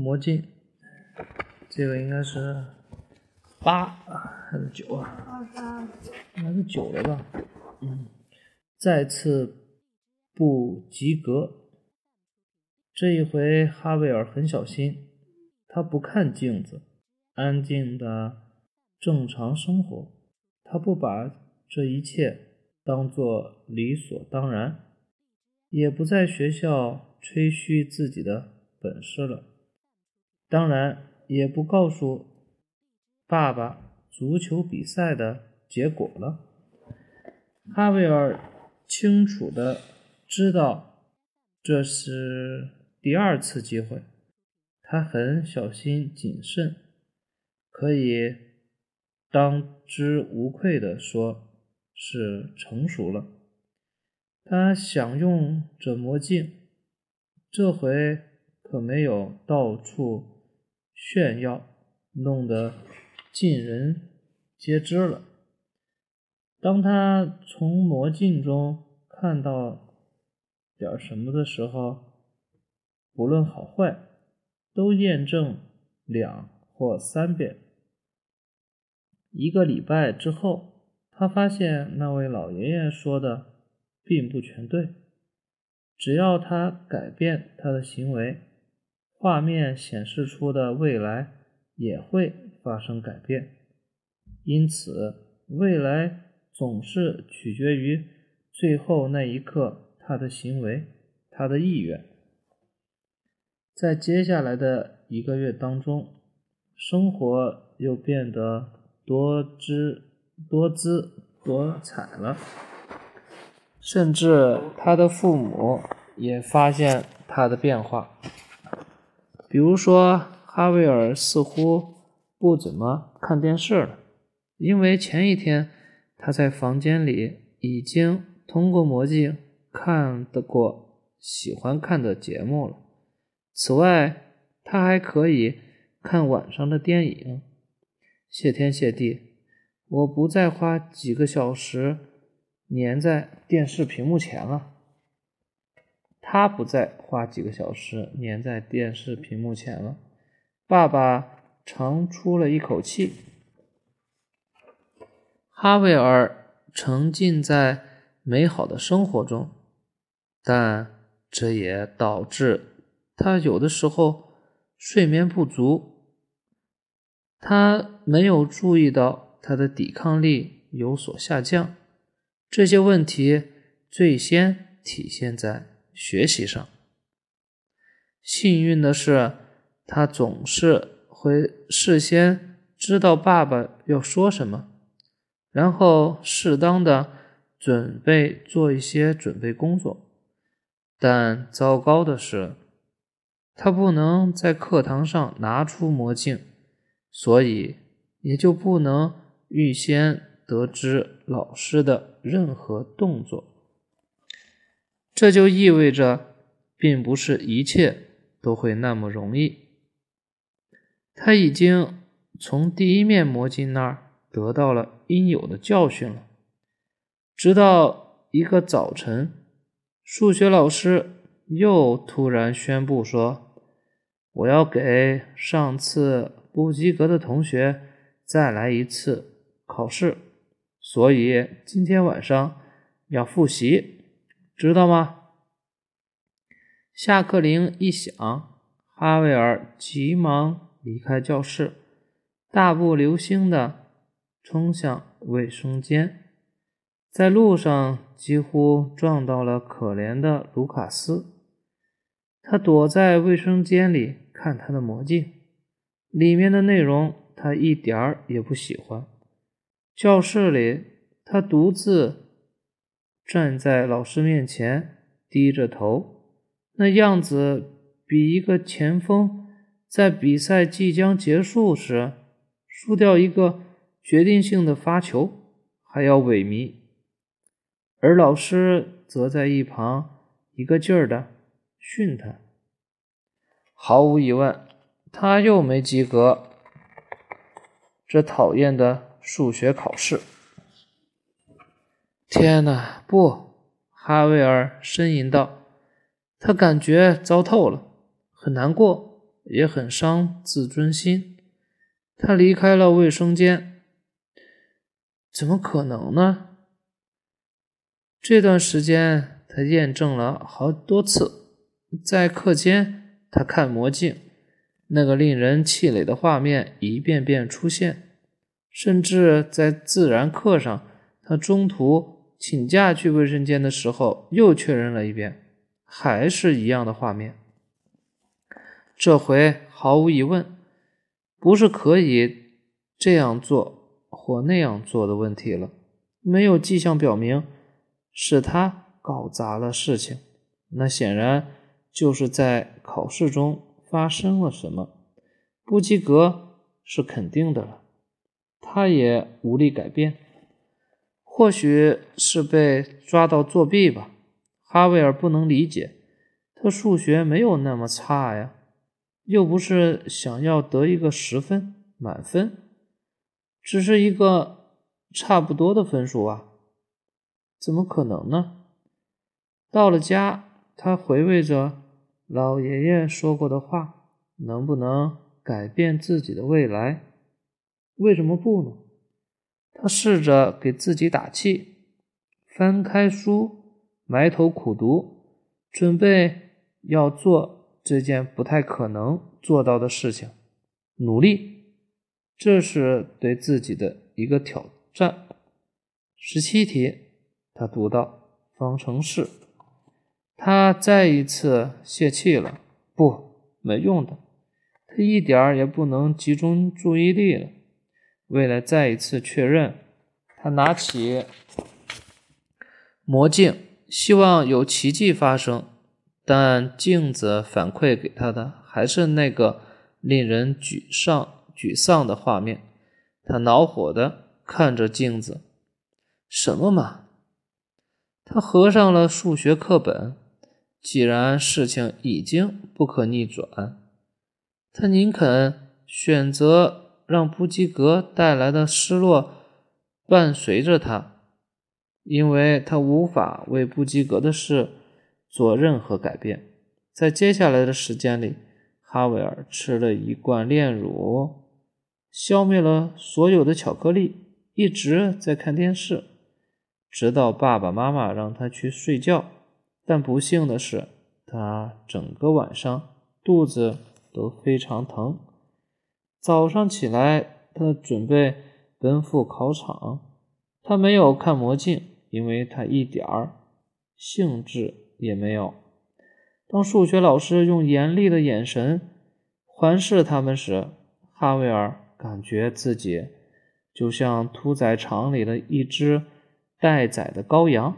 魔镜，这个应该是八还是九啊？应该是九了吧？嗯，再次不及格。这一回哈维尔很小心，他不看镜子，安静的正常生活。他不把这一切当作理所当然，也不在学校吹嘘自己的本事了。当然，也不告诉爸爸足球比赛的结果了。哈维尔清楚的知道这是。第二次机会，他很小心谨慎，可以当之无愧的说，是成熟了。他想用这魔镜，这回可没有到处炫耀，弄得尽人皆知了。当他从魔镜中看到点什么的时候，不论好坏，都验证两或三遍。一个礼拜之后，他发现那位老爷爷说的并不全对。只要他改变他的行为，画面显示出的未来也会发生改变。因此，未来总是取决于最后那一刻他的行为，他的意愿。在接下来的一个月当中，生活又变得多姿多姿多彩了，甚至他的父母也发现他的变化。比如说，哈维尔似乎不怎么看电视了，因为前一天他在房间里已经通过魔镜看得过喜欢看的节目了。此外，他还可以看晚上的电影。谢天谢地，我不再花几个小时粘在电视屏幕前了。他不再花几个小时粘在电视屏幕前了。爸爸长出了一口气。哈维尔沉浸在美好的生活中，但这也导致。他有的时候睡眠不足，他没有注意到他的抵抗力有所下降。这些问题最先体现在学习上。幸运的是，他总是会事先知道爸爸要说什么，然后适当的准备做一些准备工作。但糟糕的是。他不能在课堂上拿出魔镜，所以也就不能预先得知老师的任何动作。这就意味着，并不是一切都会那么容易。他已经从第一面魔镜那儿得到了应有的教训了。直到一个早晨，数学老师又突然宣布说。我要给上次不及格的同学再来一次考试，所以今天晚上要复习，知道吗？下课铃一响，哈维尔急忙离开教室，大步流星的冲向卫生间，在路上几乎撞到了可怜的卢卡斯。他躲在卫生间里看他的魔镜，里面的内容他一点儿也不喜欢。教室里，他独自站在老师面前，低着头，那样子比一个前锋在比赛即将结束时输掉一个决定性的发球还要萎靡。而老师则在一旁一个劲儿的。训他，毫无疑问，他又没及格。这讨厌的数学考试！天哪，不！哈维尔呻吟道，他感觉糟透了，很难过，也很伤自尊心。他离开了卫生间，怎么可能呢？这段时间，他验证了好多次。在课间，他看魔镜，那个令人气馁的画面一遍遍出现。甚至在自然课上，他中途请假去卫生间的时候，又确认了一遍，还是一样的画面。这回毫无疑问，不是可以这样做或那样做的问题了。没有迹象表明。是他搞砸了事情，那显然就是在考试中发生了什么，不及格是肯定的了，他也无力改变。或许是被抓到作弊吧？哈维尔不能理解，他数学没有那么差呀，又不是想要得一个十分满分，只是一个差不多的分数啊。怎么可能呢？到了家，他回味着老爷爷说过的话：“能不能改变自己的未来？为什么不呢？”他试着给自己打气，翻开书，埋头苦读，准备要做这件不太可能做到的事情，努力。这是对自己的一个挑战。十七题。他读到方程式，他再一次泄气了。不，没用的，他一点儿也不能集中注意力了。为了再一次确认，他拿起魔镜，希望有奇迹发生。但镜子反馈给他的还是那个令人沮丧、沮丧的画面。他恼火的看着镜子：“什么嘛！”他合上了数学课本。既然事情已经不可逆转，他宁肯选择让不及格带来的失落伴随着他，因为他无法为不及格的事做任何改变。在接下来的时间里，哈维尔吃了一罐炼乳，消灭了所有的巧克力，一直在看电视。直到爸爸妈妈让他去睡觉，但不幸的是，他整个晚上肚子都非常疼。早上起来，他准备奔赴考场。他没有看魔镜，因为他一点儿兴致也没有。当数学老师用严厉的眼神环视他们时，哈维尔感觉自己就像屠宰场里的一只。待宰的羔羊，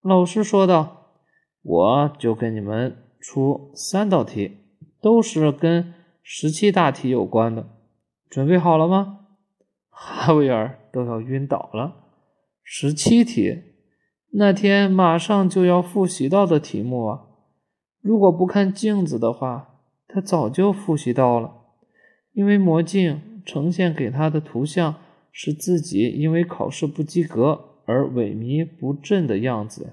老师说道：“我就给你们出三道题，都是跟十七大题有关的，准备好了吗？” 哈维尔都要晕倒了。十七题，那天马上就要复习到的题目啊！如果不看镜子的话，他早就复习到了，因为魔镜呈现给他的图像。是自己因为考试不及格而萎靡不振的样子。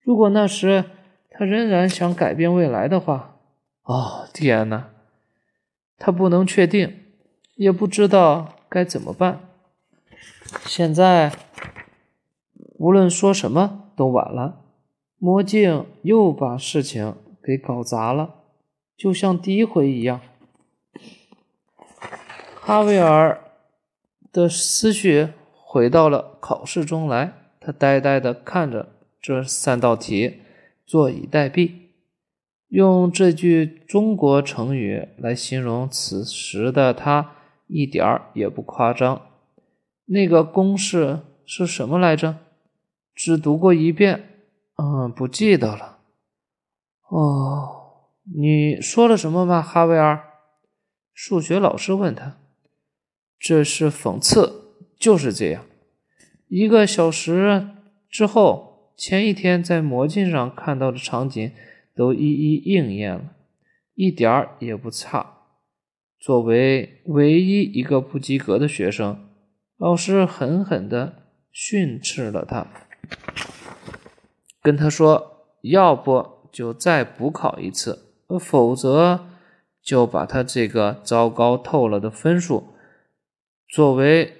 如果那时他仍然想改变未来的话，哦天哪，他不能确定，也不知道该怎么办。现在无论说什么都晚了。魔镜又把事情给搞砸了，就像第一回一样。哈维尔。的思绪回到了考试中来，他呆呆地看着这三道题，坐以待毙。用这句中国成语来形容此时的他，一点儿也不夸张。那个公式是什么来着？只读过一遍，嗯，不记得了。哦，你说了什么吗，哈维尔？数学老师问他。这是讽刺，就是这样。一个小时之后，前一天在魔镜上看到的场景都一一应验了，一点儿也不差。作为唯一一个不及格的学生，老师狠狠地训斥了他，跟他说：“要不就再补考一次，否则就把他这个糟糕透了的分数作为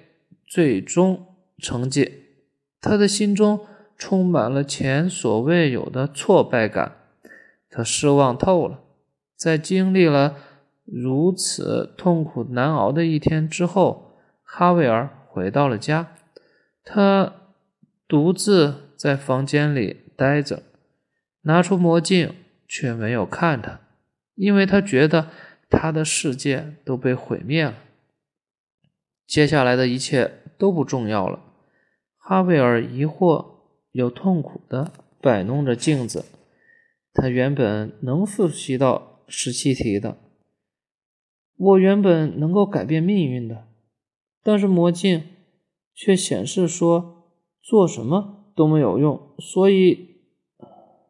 最终成绩。他的心中充满了前所未有的挫败感，他失望透了。在经历了如此痛苦难熬的一天之后，哈维尔回到了家。他独自在房间里待着，拿出魔镜，却没有看他，因为他觉得他的世界都被毁灭了。接下来的一切都不重要了。哈维尔疑惑又痛苦地摆弄着镜子。他原本能复习到十七题的，我原本能够改变命运的，但是魔镜却显示说做什么都没有用。所以，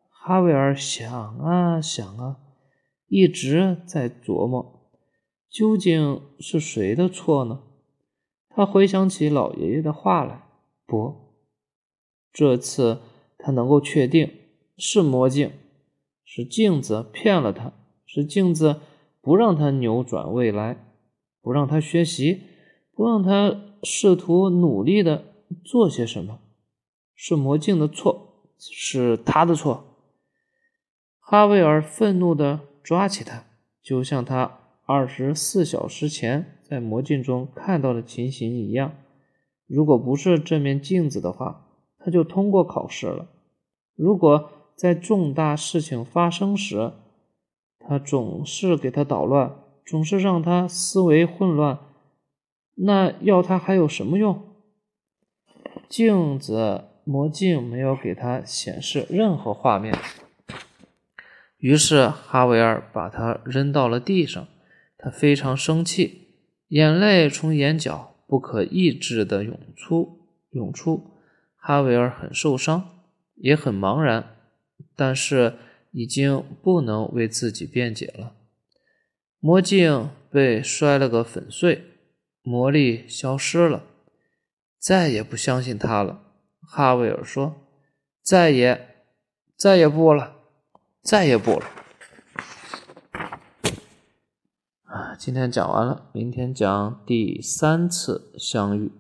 哈维尔想啊想啊，一直在琢磨，究竟是谁的错呢？他回想起老爷爷的话来。不，这次他能够确定是魔镜，是镜子骗了他，是镜子不让他扭转未来，不让他学习，不让他试图努力的做些什么，是魔镜的错，是他的错。哈维尔愤怒的抓起他，就像他二十四小时前在魔镜中看到的情形一样。如果不是这面镜子的话，他就通过考试了。如果在重大事情发生时，他总是给他捣乱，总是让他思维混乱，那要他还有什么用？镜子魔镜没有给他显示任何画面。于是哈维尔把它扔到了地上，他非常生气，眼泪从眼角。不可抑制的涌出，涌出。哈维尔很受伤，也很茫然，但是已经不能为自己辩解了。魔镜被摔了个粉碎，魔力消失了，再也不相信他了。哈维尔说：“再也，再也不了，再也不了。”今天讲完了，明天讲第三次相遇。